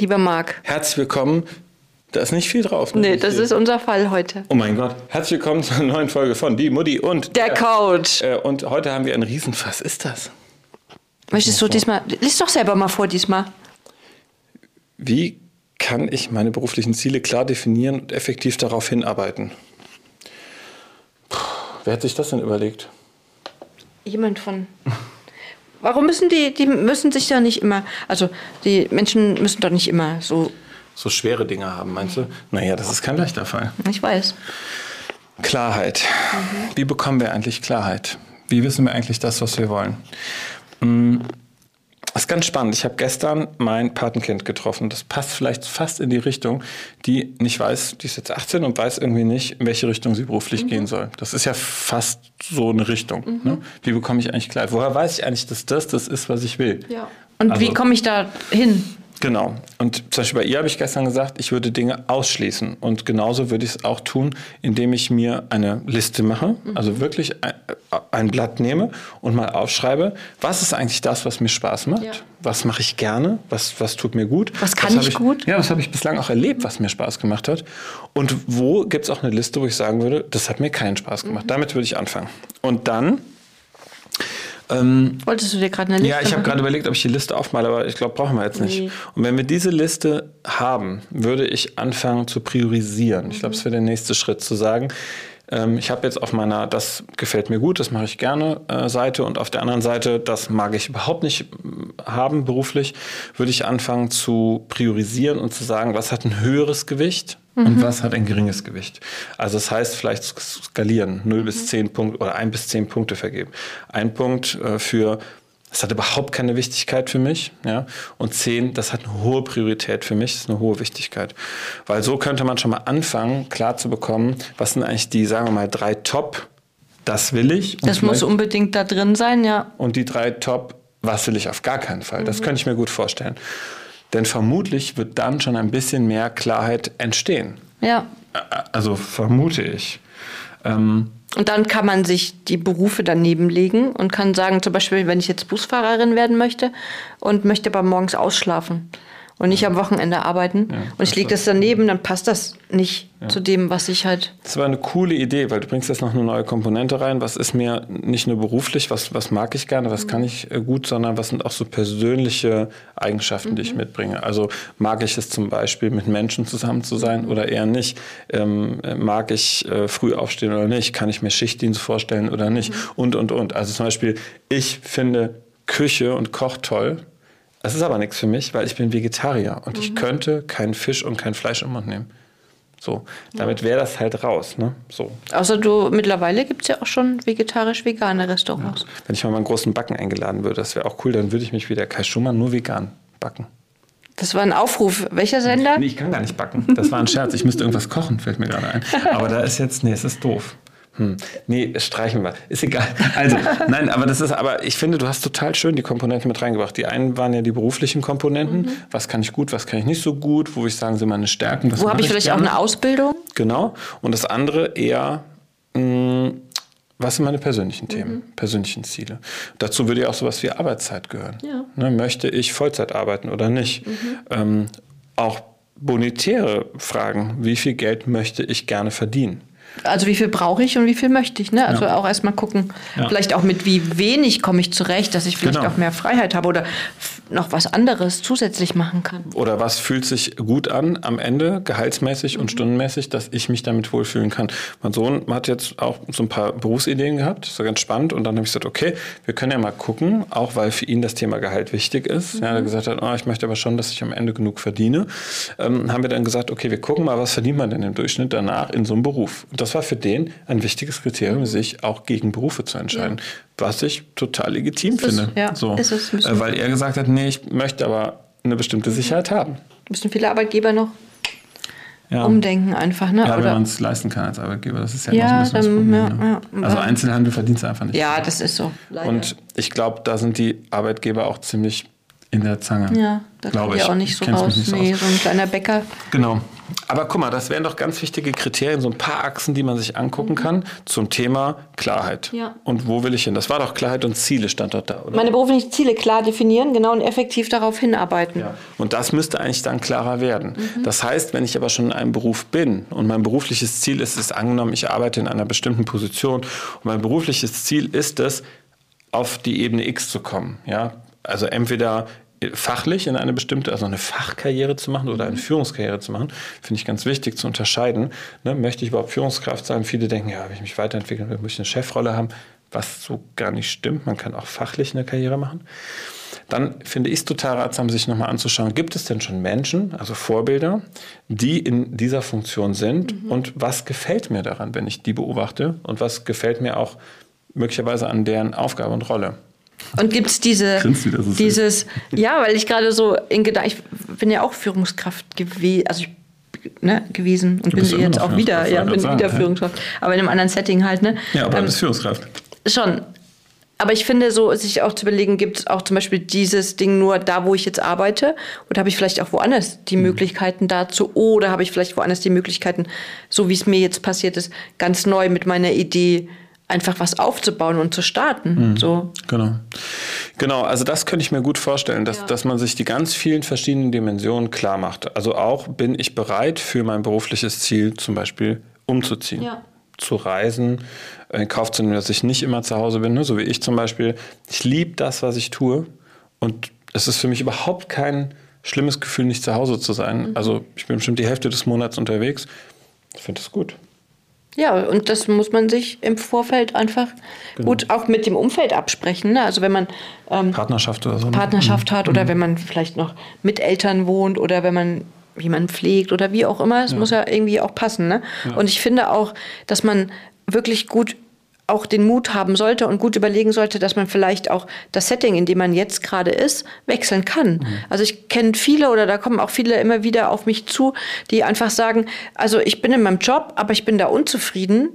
lieber Marc. Herzlich willkommen. Da ist nicht viel drauf. Ne? Nee, das ist unser Fall heute. Oh mein Gott. Herzlich willkommen zur neuen Folge von Die Mutti und der, der Couch. Äh, und heute haben wir ein Riesenfass. Ist das? Möchtest du diesmal, lies doch selber mal vor diesmal. Wie kann ich meine beruflichen Ziele klar definieren und effektiv darauf hinarbeiten? Puh, wer hat sich das denn überlegt? Jemand von. Warum müssen die, die müssen sich ja nicht immer, also die Menschen müssen doch nicht immer so. So schwere Dinge haben, meinst du? Naja, das ist kein leichter Fall. Ich weiß. Klarheit. Mhm. Wie bekommen wir eigentlich Klarheit? Wie wissen wir eigentlich das, was wir wollen? Mhm. Das ist ganz spannend. Ich habe gestern mein Patenkind getroffen. Das passt vielleicht fast in die Richtung, die nicht weiß, die ist jetzt 18 und weiß irgendwie nicht, in welche Richtung sie beruflich mhm. gehen soll. Das ist ja fast so eine Richtung. Mhm. Ne? Wie bekomme ich eigentlich Klarheit? Woher weiß ich eigentlich, dass das das ist, was ich will? Ja. Und also, wie komme ich da hin? Genau. Und zum Beispiel bei ihr habe ich gestern gesagt, ich würde Dinge ausschließen. Und genauso würde ich es auch tun, indem ich mir eine Liste mache, mhm. also wirklich ein, ein, Blatt nehme und mal aufschreibe, was ist eigentlich das, was mir Spaß macht? Ja. Was mache ich gerne? Was, was tut mir gut? Was kann was ich, ich, gut? Ja, was habe ich bislang auch erlebt, was mir Spaß gemacht hat? Und wo gibt es auch eine Liste, wo ich sagen würde, das hat mir keinen Spaß gemacht? Mhm. Damit würde ich anfangen. Und dann ähm, Wolltest du dir gerade eine Liste Ja, ich habe gerade überlegt, ob ich die Liste aufmale, aber ich glaube, brauchen wir jetzt nicht. Nee. Und wenn wir diese Liste haben, würde ich anfangen zu priorisieren. Mhm. Ich glaube, es wäre der nächste Schritt, zu sagen, ähm, ich habe jetzt auf meiner, das gefällt mir gut, das mache ich gerne äh, Seite und auf der anderen Seite, das mag ich überhaupt nicht äh, haben beruflich, würde ich anfangen zu priorisieren und zu sagen, was hat ein höheres Gewicht mhm. und was hat ein geringes Gewicht. Also das heißt vielleicht skalieren, 0 mhm. bis 10 Punkte oder 1 bis 10 Punkte vergeben. Ein Punkt äh, für das hat überhaupt keine Wichtigkeit für mich. Ja? Und zehn, das hat eine hohe Priorität für mich, das ist eine hohe Wichtigkeit. Weil so könnte man schon mal anfangen, klar zu bekommen, was sind eigentlich die, sagen wir mal, drei Top, das will ich. Das muss unbedingt da drin sein, ja. Und die drei Top, was will ich auf gar keinen Fall. Das mhm. könnte ich mir gut vorstellen. Denn vermutlich wird dann schon ein bisschen mehr Klarheit entstehen. Ja. Also vermute ich. Ähm, und dann kann man sich die Berufe daneben legen und kann sagen, zum Beispiel, wenn ich jetzt Busfahrerin werden möchte und möchte aber morgens ausschlafen und nicht am Wochenende arbeiten ja, und ich lege das daneben, dann passt das nicht ja. zu dem, was ich halt. Das war eine coole Idee, weil du bringst jetzt noch eine neue Komponente rein. Was ist mir nicht nur beruflich, was, was mag ich gerne, was mhm. kann ich äh, gut, sondern was sind auch so persönliche Eigenschaften, mhm. die ich mhm. mitbringe. Also mag ich es zum Beispiel, mit Menschen zusammen zu sein oder eher nicht? Ähm, mag ich äh, früh aufstehen oder nicht? Kann ich mir Schichtdienst vorstellen oder nicht? Mhm. Und, und, und. Also zum Beispiel, ich finde Küche und Koch toll. Es ist aber nichts für mich, weil ich bin Vegetarier und mhm. ich könnte keinen Fisch und kein Fleisch im Mund nehmen. So, damit wäre das halt raus. Ne? So. Außer du, mittlerweile gibt es ja auch schon vegetarisch-vegane Restaurants. Ja. Wenn ich mal meinen großen Backen eingeladen würde, das wäre auch cool, dann würde ich mich wie der Kai Schumann nur vegan backen. Das war ein Aufruf. Welcher Sender? Nee, ich kann gar nicht backen. Das war ein Scherz. Ich müsste irgendwas kochen, fällt mir gerade ein. Aber da ist jetzt, nee, es ist doof. Hm. Nee, streichen wir. Ist egal. Also, nein, aber das ist, aber ich finde, du hast total schön die Komponenten mit reingebracht. Die einen waren ja die beruflichen Komponenten. Mhm. Was kann ich gut, was kann ich nicht so gut? Wo ich sagen, sind meine Stärken? Wo habe ich vielleicht gerne? auch eine Ausbildung? Genau. Und das andere eher, mh, hm, was sind meine persönlichen Themen, mhm. persönlichen Ziele? Dazu würde ja auch sowas wie Arbeitszeit gehören. Ja. Ne, möchte ich Vollzeit arbeiten oder nicht? Mhm. Ähm, auch bonitäre Fragen. Wie viel Geld möchte ich gerne verdienen? Also wie viel brauche ich und wie viel möchte ich? Ne? Also ja. auch erstmal gucken, ja. vielleicht auch mit wie wenig komme ich zurecht, dass ich vielleicht genau. auch mehr Freiheit habe oder noch was anderes zusätzlich machen kann. Oder was fühlt sich gut an am Ende, gehaltsmäßig mhm. und stundenmäßig, dass ich mich damit wohlfühlen kann. Mein Sohn hat jetzt auch so ein paar Berufsideen gehabt, das war ganz spannend. Und dann habe ich gesagt, okay, wir können ja mal gucken, auch weil für ihn das Thema Gehalt wichtig ist. Mhm. Ja, er gesagt hat, oh, ich möchte aber schon, dass ich am Ende genug verdiene. Ähm, haben wir dann gesagt, okay, wir gucken mal, was verdient man denn im Durchschnitt danach in so einem Beruf. Und das war für den ein wichtiges Kriterium, sich auch gegen Berufe zu entscheiden. Ja. Was ich total legitim ist finde. Es, ja, so. ist es, äh, weil er gesagt hat, nee, ich möchte aber eine bestimmte Sicherheit haben. Müssen viele Arbeitgeber noch ja. umdenken einfach, ne? Ja, Oder? wenn man es leisten kann als Arbeitgeber. Das ist ja, ja noch ein bisschen das Problem. Ja, ne? Also Einzelhandel verdient es einfach nicht. Ja, das ist so. Leider. Und ich glaube, da sind die Arbeitgeber auch ziemlich in der Zange. Ja, da kommt ja auch nicht so raus. Nicht so nee, aus. so ein kleiner Bäcker. Genau. Aber guck mal, das wären doch ganz wichtige Kriterien, so ein paar Achsen, die man sich angucken mhm. kann zum Thema Klarheit. Ja. Und wo will ich hin? Das war doch Klarheit und Ziele stand dort da, oder? Meine beruflichen Ziele klar definieren, genau und effektiv darauf hinarbeiten. Ja. Und das müsste eigentlich dann klarer werden. Mhm. Das heißt, wenn ich aber schon in einem Beruf bin und mein berufliches Ziel ist es, angenommen, ich arbeite in einer bestimmten Position und mein berufliches Ziel ist es, auf die Ebene X zu kommen. Ja? Also entweder fachlich in eine bestimmte, also eine Fachkarriere zu machen oder eine mhm. Führungskarriere zu machen, finde ich ganz wichtig zu unterscheiden. Ne, möchte ich überhaupt Führungskraft sein? Viele denken, ja, wenn ich mich weiterentwickeln will, ich eine Chefrolle haben, was so gar nicht stimmt. Man kann auch fachlich eine Karriere machen. Dann finde ich es total ratsam, sich nochmal anzuschauen, gibt es denn schon Menschen, also Vorbilder, die in dieser Funktion sind mhm. und was gefällt mir daran, wenn ich die beobachte und was gefällt mir auch möglicherweise an deren Aufgabe und Rolle. Und gibt es diese, dieses, ja, weil ich gerade so in Gedanken, ich bin ja auch Führungskraft gewesen, also ich Ne, gewesen und bin sie jetzt auch wieder, ja, bin sagen, wieder ja. Führungskraft, aber in einem anderen Setting halt, ne? Ja, aber ähm, du bist Führungskraft. Schon. Aber ich finde, so sich auch zu überlegen, gibt es auch zum Beispiel dieses Ding nur da, wo ich jetzt arbeite? Oder habe ich vielleicht auch woanders die mhm. Möglichkeiten dazu? Oder habe ich vielleicht woanders die Möglichkeiten, so wie es mir jetzt passiert ist, ganz neu mit meiner Idee einfach was aufzubauen und zu starten. Mhm. So. Genau. Genau, also das könnte ich mir gut vorstellen, dass, ja. dass man sich die ganz vielen verschiedenen Dimensionen klar macht. Also auch bin ich bereit für mein berufliches Ziel zum Beispiel umzuziehen. Ja. Zu reisen, in Kauf zu nehmen, dass ich nicht immer zu Hause bin, ne? so wie ich zum Beispiel. Ich liebe das, was ich tue. Und es ist für mich überhaupt kein schlimmes Gefühl, nicht zu Hause zu sein. Mhm. Also ich bin bestimmt die Hälfte des Monats unterwegs. Ich finde das gut. Ja, und das muss man sich im Vorfeld einfach genau. gut auch mit dem Umfeld absprechen. Ne? Also wenn man ähm, Partnerschaft oder so. Ne? Partnerschaft mhm. hat oder mhm. wenn man vielleicht noch mit Eltern wohnt oder wenn man jemanden pflegt oder wie auch immer. Es ja. muss ja irgendwie auch passen. Ne? Ja. Und ich finde auch, dass man wirklich gut auch den Mut haben sollte und gut überlegen sollte, dass man vielleicht auch das Setting, in dem man jetzt gerade ist, wechseln kann. Mhm. Also ich kenne viele oder da kommen auch viele immer wieder auf mich zu, die einfach sagen, also ich bin in meinem Job, aber ich bin da unzufrieden.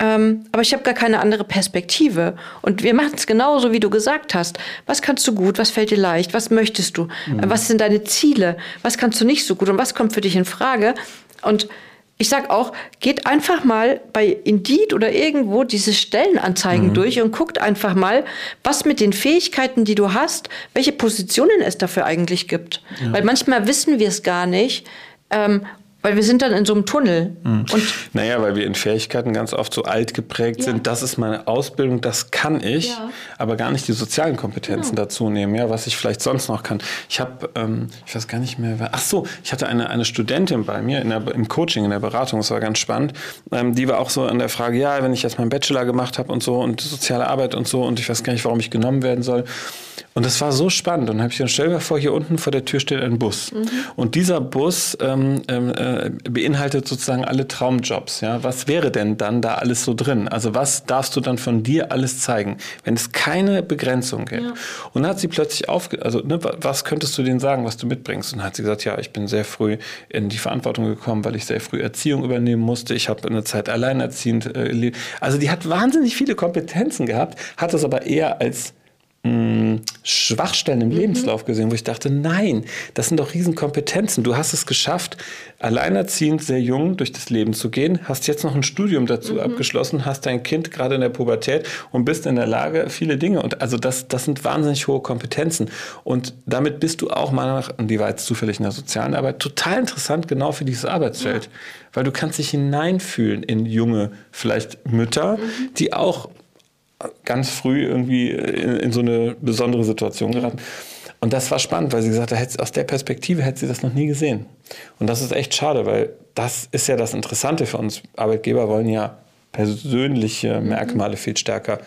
Ähm, aber ich habe gar keine andere Perspektive. Und wir machen es genauso, wie du gesagt hast. Was kannst du gut? Was fällt dir leicht? Was möchtest du? Mhm. Was sind deine Ziele? Was kannst du nicht so gut? Und was kommt für dich in Frage? Und ich sag auch, geht einfach mal bei Indeed oder irgendwo diese Stellenanzeigen mhm. durch und guckt einfach mal, was mit den Fähigkeiten, die du hast, welche Positionen es dafür eigentlich gibt. Ja. Weil manchmal wissen wir es gar nicht. Ähm, weil wir sind dann in so einem Tunnel. Mhm. Und naja, weil wir in Fähigkeiten ganz oft so alt geprägt ja. sind. Das ist meine Ausbildung, das kann ich, ja. aber gar nicht die sozialen Kompetenzen genau. dazu nehmen, ja, was ich vielleicht sonst noch kann. Ich habe, ähm, ich weiß gar nicht mehr, ach so, ich hatte eine, eine Studentin bei mir in der, im Coaching, in der Beratung, das war ganz spannend. Ähm, die war auch so an der Frage, ja, wenn ich jetzt meinen Bachelor gemacht habe und so und soziale Arbeit und so und ich weiß gar nicht, warum ich genommen werden soll. Und das war so spannend. Und dann habe ich dann, stell mir vor, hier unten vor der Tür steht ein Bus. Mhm. Und dieser Bus ähm, ähm äh, äh, beinhaltet sozusagen alle Traumjobs. Ja? Was wäre denn dann da alles so drin? Also was darfst du dann von dir alles zeigen, wenn es keine Begrenzung gibt? Ja. Und dann hat sie plötzlich aufge... Also ne, was könntest du denen sagen, was du mitbringst? Und dann hat sie gesagt, ja, ich bin sehr früh in die Verantwortung gekommen, weil ich sehr früh Erziehung übernehmen musste. Ich habe eine Zeit alleinerziehend äh, gelebt. Also die hat wahnsinnig viele Kompetenzen gehabt, hat das aber eher als mh, Schwachstellen im mhm. Lebenslauf gesehen, wo ich dachte, nein, das sind doch Riesenkompetenzen. Du hast es geschafft, alleinerziehend sehr jung durch das Leben zu gehen, hast jetzt noch ein Studium dazu mhm. abgeschlossen, hast dein Kind gerade in der Pubertät und bist in der Lage, viele Dinge. Und also das, das sind wahnsinnig hohe Kompetenzen. Und damit bist du auch mal nach, und die war jetzt zufällig in der sozialen Arbeit, total interessant genau für dieses Arbeitsfeld. Ja. Weil du kannst dich hineinfühlen in junge, vielleicht Mütter, mhm. die auch ganz früh irgendwie in, in so eine besondere Situation geraten. Und das war spannend, weil sie gesagt hat, aus der Perspektive hätte sie das noch nie gesehen. Und das ist echt schade, weil das ist ja das Interessante für uns. Arbeitgeber wollen ja persönliche mhm. Merkmale viel stärker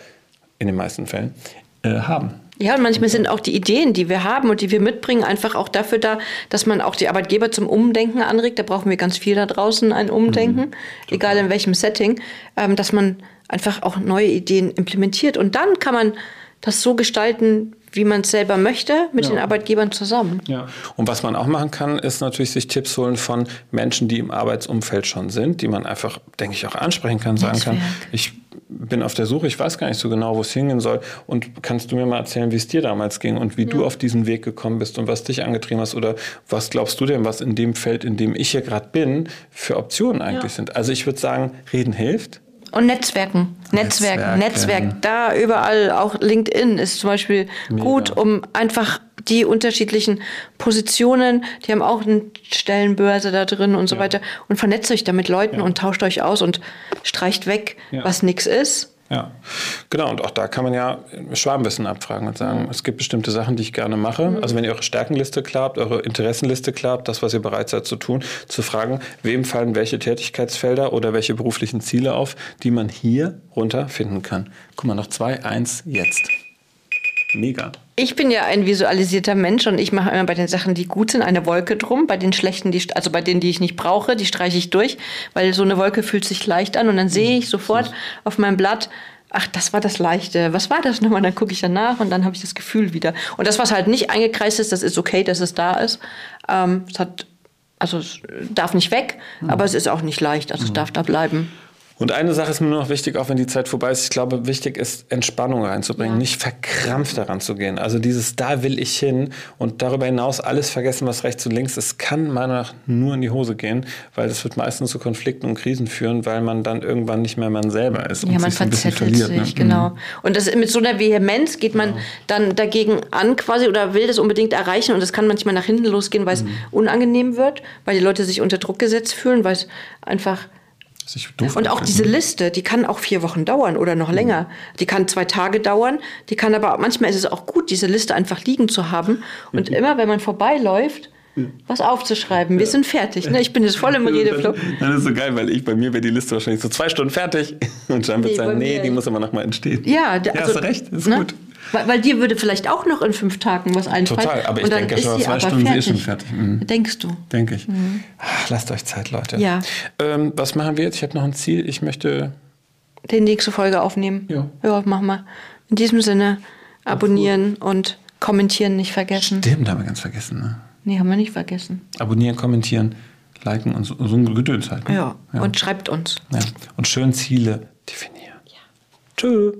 in den meisten Fällen äh, haben. Ja, und manchmal sind auch die Ideen, die wir haben und die wir mitbringen, einfach auch dafür da, dass man auch die Arbeitgeber zum Umdenken anregt. Da brauchen wir ganz viel da draußen, ein Umdenken, mhm, egal in welchem Setting, ähm, dass man einfach auch neue Ideen implementiert. Und dann kann man das so gestalten, wie man es selber möchte, mit ja. den Arbeitgebern zusammen. Ja. Und was man auch machen kann, ist natürlich sich Tipps holen von Menschen, die im Arbeitsumfeld schon sind, die man einfach, denke ich, auch ansprechen kann, sagen Netzwerk. kann, ich bin auf der Suche, ich weiß gar nicht so genau, wo es hingehen soll. Und kannst du mir mal erzählen, wie es dir damals ging und wie ja. du auf diesen Weg gekommen bist und was dich angetrieben hast? Oder was glaubst du denn, was in dem Feld, in dem ich hier gerade bin, für Optionen eigentlich ja. sind? Also ich würde sagen, reden hilft. Und Netzwerken. Netzwerken. Netzwerken. Netzwerk. Da überall, auch LinkedIn ist zum Beispiel Mega. gut, um einfach die unterschiedlichen Positionen, die haben auch eine Stellenbörse da drin und so ja. weiter. Und vernetzt euch da mit Leuten ja. und tauscht euch aus und streicht weg, ja. was nichts ist. Ja, genau. Und auch da kann man ja Schwarmwissen abfragen und sagen, es gibt bestimmte Sachen, die ich gerne mache. Mhm. Also wenn ihr eure Stärkenliste klappt, eure Interessenliste klappt, das, was ihr bereit seid zu tun, zu fragen, wem fallen welche Tätigkeitsfelder oder welche beruflichen Ziele auf, die man hier runter finden kann. Guck mal, noch zwei, eins, jetzt. Mega. Ich bin ja ein visualisierter Mensch und ich mache immer bei den Sachen, die gut sind, eine Wolke drum. Bei den schlechten, die, also bei denen, die ich nicht brauche, die streiche ich durch, weil so eine Wolke fühlt sich leicht an und dann sehe ich sofort auf meinem Blatt, ach, das war das Leichte. Was war das nochmal? Dann gucke ich danach und dann habe ich das Gefühl wieder. Und das, was halt nicht eingekreist ist, das ist okay, dass es da ist. Ähm, es hat, also es darf nicht weg, mhm. aber es ist auch nicht leicht. Also mhm. es darf da bleiben. Und eine Sache ist mir nur noch wichtig, auch wenn die Zeit vorbei ist. Ich glaube, wichtig ist, Entspannung reinzubringen, ja. nicht verkrampft daran zu gehen. Also dieses, da will ich hin und darüber hinaus alles vergessen, was rechts und links ist, kann meiner Meinung nach nur in die Hose gehen, weil das wird meistens zu Konflikten und Krisen führen, weil man dann irgendwann nicht mehr man selber ist. Ja, man verzettelt verliert, sich, ne? genau. Mhm. Und das, mit so einer Vehemenz geht man genau. dann dagegen an quasi oder will das unbedingt erreichen und das kann manchmal nach hinten losgehen, weil es mhm. unangenehm wird, weil die Leute sich unter Druck gesetzt fühlen, weil es einfach und auch diese Liste, die kann auch vier Wochen dauern oder noch länger. Die kann zwei Tage dauern. Die kann aber manchmal ist es auch gut, diese Liste einfach liegen zu haben und immer, wenn man vorbeiläuft, was aufzuschreiben. Wir sind fertig. Ne? Ich bin jetzt voll im Redeflow. Das ist so geil, weil ich bei mir wäre die Liste wahrscheinlich so zwei Stunden fertig. Und Jean wird nee, sagen, nee, die muss immer noch mal entstehen. Ja, der, ja also, hast du recht, ist ne? gut. Weil, weil, dir würde vielleicht auch noch in fünf Tagen was einfallen. Total, aber ich denke schon, zwei Stunden fertig. ist schon fertig. Mhm. Denkst du? Denke ich. Mhm. Ach, lasst euch Zeit, Leute. Ja. Ähm, was machen wir jetzt? Ich habe noch ein Ziel. Ich möchte... Die nächste Folge aufnehmen. Ja. Ja, machen wir. In diesem Sinne, abonnieren und kommentieren nicht vergessen. Stimmt, haben wir ganz vergessen, ne? Nee, haben wir nicht vergessen. Abonnieren, kommentieren, liken und so, so ein Gedöns halt. Ne? Ja. ja, und schreibt uns. Ja. Und schön Ziele definieren. Ja. Tschüss.